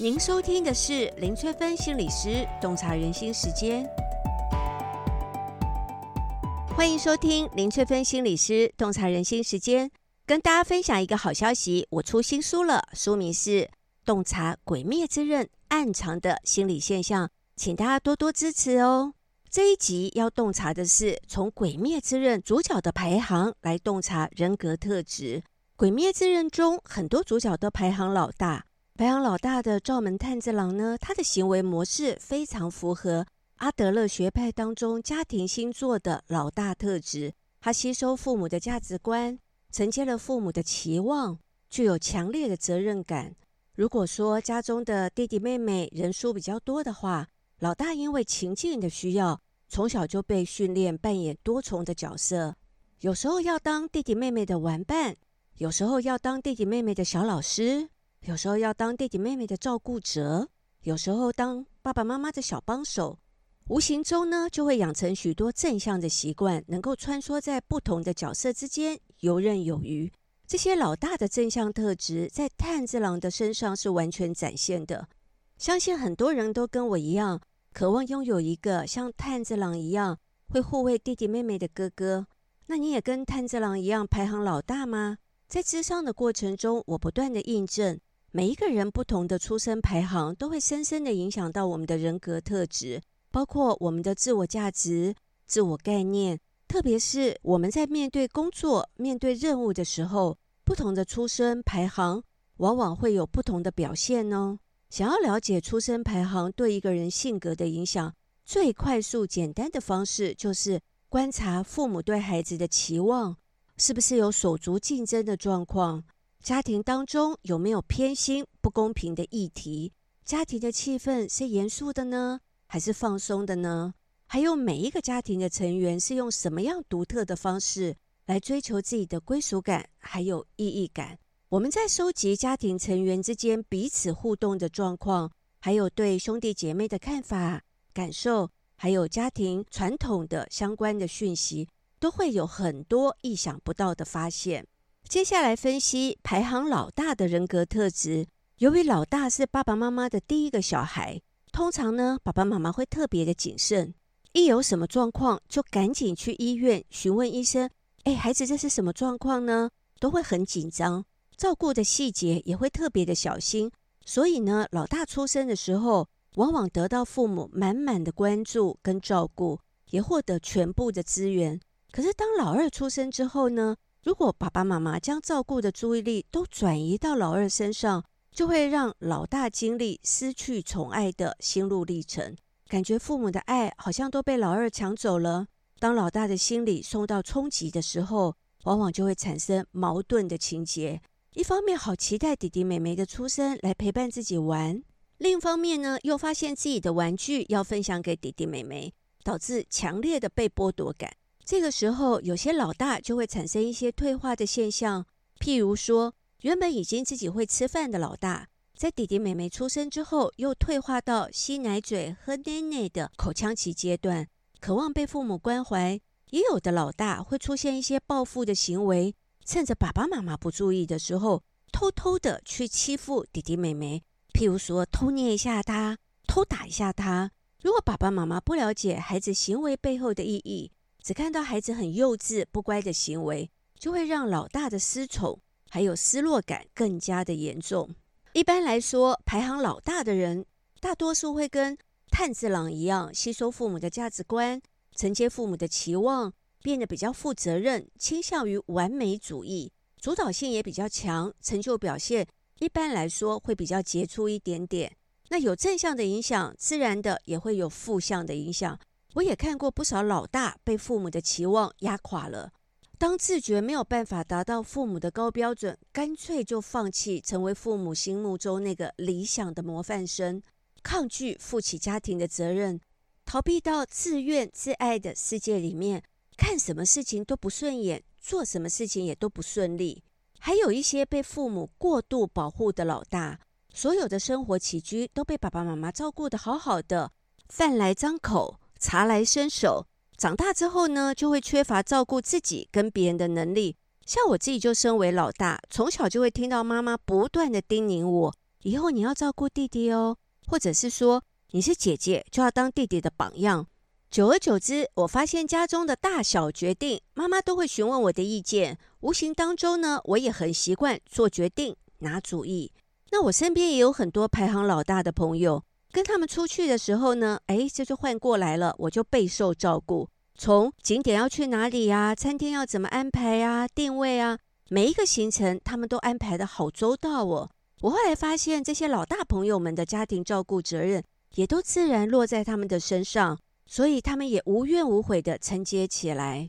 您收听的是林翠芬心理师洞察人心时间，欢迎收听林翠芬心理师洞察人心时间，跟大家分享一个好消息，我出新书了，书名是《洞察鬼灭之刃暗藏的心理现象》，请大家多多支持哦。这一集要洞察的是从《鬼灭之刃》主角的排行来洞察人格特质，《鬼灭之刃》中很多主角都排行老大。排行老大的灶门炭治郎呢，他的行为模式非常符合阿德勒学派当中家庭星座的老大特质。他吸收父母的价值观，承接了父母的期望，具有强烈的责任感。如果说家中的弟弟妹妹人数比较多的话，老大因为情境的需要，从小就被训练扮演多重的角色，有时候要当弟弟妹妹的玩伴，有时候要当弟弟妹妹的小老师。有时候要当弟弟妹妹的照顾者，有时候当爸爸妈妈的小帮手，无形中呢就会养成许多正向的习惯，能够穿梭在不同的角色之间游刃有余。这些老大的正向特质在炭治郎的身上是完全展现的。相信很多人都跟我一样，渴望拥有一个像炭治郎一样会护卫弟弟妹妹的哥哥。那你也跟炭治郎一样排行老大吗？在咨商的过程中，我不断的印证。每一个人不同的出生排行，都会深深的影响到我们的人格特质，包括我们的自我价值、自我概念。特别是我们在面对工作、面对任务的时候，不同的出生排行往往会有不同的表现哦。想要了解出生排行对一个人性格的影响，最快速简单的方式就是观察父母对孩子的期望，是不是有手足竞争的状况。家庭当中有没有偏心、不公平的议题？家庭的气氛是严肃的呢，还是放松的呢？还有每一个家庭的成员是用什么样独特的方式来追求自己的归属感，还有意义感？我们在收集家庭成员之间彼此互动的状况，还有对兄弟姐妹的看法、感受，还有家庭传统的相关的讯息，都会有很多意想不到的发现。接下来分析排行老大的人格特质。由于老大是爸爸妈妈的第一个小孩，通常呢，爸爸妈妈会特别的谨慎，一有什么状况就赶紧去医院询问医生。哎，孩子这是什么状况呢？都会很紧张，照顾的细节也会特别的小心。所以呢，老大出生的时候，往往得到父母满满的关注跟照顾，也获得全部的资源。可是当老二出生之后呢？如果爸爸妈妈将照顾的注意力都转移到老二身上，就会让老大经历失去宠爱的心路历程，感觉父母的爱好像都被老二抢走了。当老大的心理受到冲击的时候，往往就会产生矛盾的情节。一方面好期待弟弟妹妹的出生来陪伴自己玩，另一方面呢，又发现自己的玩具要分享给弟弟妹妹，导致强烈的被剥夺感。这个时候，有些老大就会产生一些退化的现象，譬如说，原本已经自己会吃饭的老大，在弟弟妹妹出生之后，又退化到吸奶嘴、喝奶奶的口腔期阶段，渴望被父母关怀。也有的老大会出现一些报复的行为，趁着爸爸妈妈不注意的时候，偷偷的去欺负弟弟妹妹，譬如说偷捏一下他，偷打一下他。如果爸爸妈妈不了解孩子行为背后的意义，只看到孩子很幼稚、不乖的行为，就会让老大的失宠还有失落感更加的严重。一般来说，排行老大的人，大多数会跟炭治郎一样，吸收父母的价值观，承接父母的期望，变得比较负责任，倾向于完美主义，主导性也比较强，成就表现一般来说会比较杰出一点点。那有正向的影响，自然的也会有负向的影响。我也看过不少老大被父母的期望压垮了，当自觉没有办法达到父母的高标准，干脆就放弃成为父母心目中那个理想的模范生，抗拒负起家庭的责任，逃避到自怨自艾的世界里面，看什么事情都不顺眼，做什么事情也都不顺利。还有一些被父母过度保护的老大，所有的生活起居都被爸爸妈妈照顾得好好的，饭来张口。茶来伸手，长大之后呢，就会缺乏照顾自己跟别人的能力。像我自己就身为老大，从小就会听到妈妈不断的叮咛我，以后你要照顾弟弟哦，或者是说你是姐姐就要当弟弟的榜样。久而久之，我发现家中的大小决定，妈妈都会询问我的意见。无形当中呢，我也很习惯做决定、拿主意。那我身边也有很多排行老大的朋友，跟他们出去的时候呢，哎，这就换过来了，我就备受照顾。从景点要去哪里呀，餐厅要怎么安排呀，定位啊，每一个行程他们都安排的好周到哦。我后来发现，这些老大朋友们的家庭照顾责任，也都自然落在他们的身上。所以他们也无怨无悔地承接起来。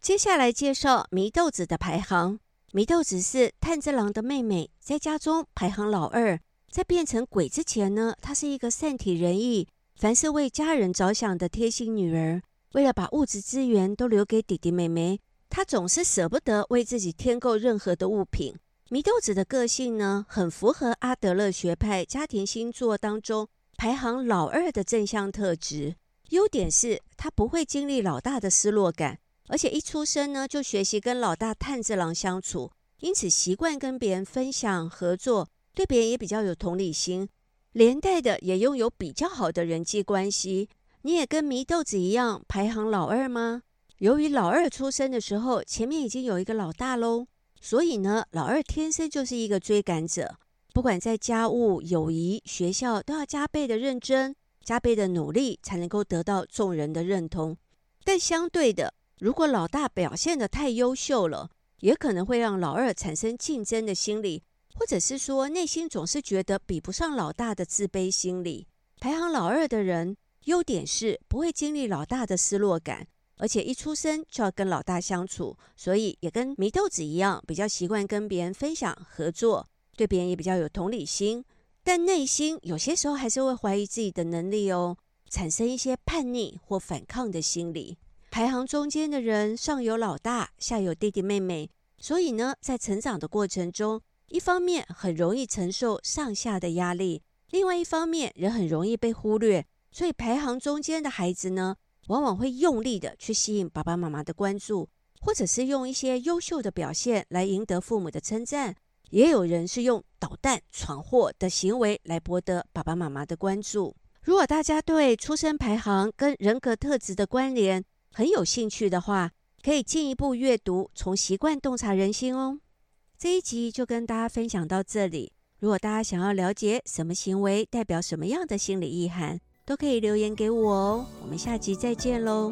接下来介绍祢豆子的排行。祢豆子是炭治郎的妹妹，在家中排行老二。在变成鬼之前呢，她是一个善体人意、凡事为家人着想的贴心女儿。为了把物质资源都留给弟弟妹妹，她总是舍不得为自己添购任何的物品。祢豆子的个性呢，很符合阿德勒学派家庭星座当中排行老二的正向特质。优点是他不会经历老大的失落感，而且一出生呢就学习跟老大炭治郎相处，因此习惯跟别人分享合作，对别人也比较有同理心，连带的也拥有比较好的人际关系。你也跟祢豆子一样排行老二吗？由于老二出生的时候前面已经有一个老大喽，所以呢老二天生就是一个追赶者，不管在家务、友谊、学校都要加倍的认真。加倍的努力才能够得到众人的认同，但相对的，如果老大表现得太优秀了，也可能会让老二产生竞争的心理，或者是说内心总是觉得比不上老大的自卑心理。排行老二的人，优点是不会经历老大的失落感，而且一出生就要跟老大相处，所以也跟祢豆子一样，比较习惯跟别人分享合作，对别人也比较有同理心。但内心有些时候还是会怀疑自己的能力哦，产生一些叛逆或反抗的心理。排行中间的人，上有老大，下有弟弟妹妹，所以呢，在成长的过程中，一方面很容易承受上下的压力，另外一方面也很容易被忽略。所以排行中间的孩子呢，往往会用力的去吸引爸爸妈妈的关注，或者是用一些优秀的表现来赢得父母的称赞。也有人是用捣蛋、闯祸的行为来博得爸爸妈妈的关注。如果大家对出生排行跟人格特质的关联很有兴趣的话，可以进一步阅读《从习惯洞察人心》哦。这一集就跟大家分享到这里。如果大家想要了解什么行为代表什么样的心理意涵，都可以留言给我哦。我们下集再见喽。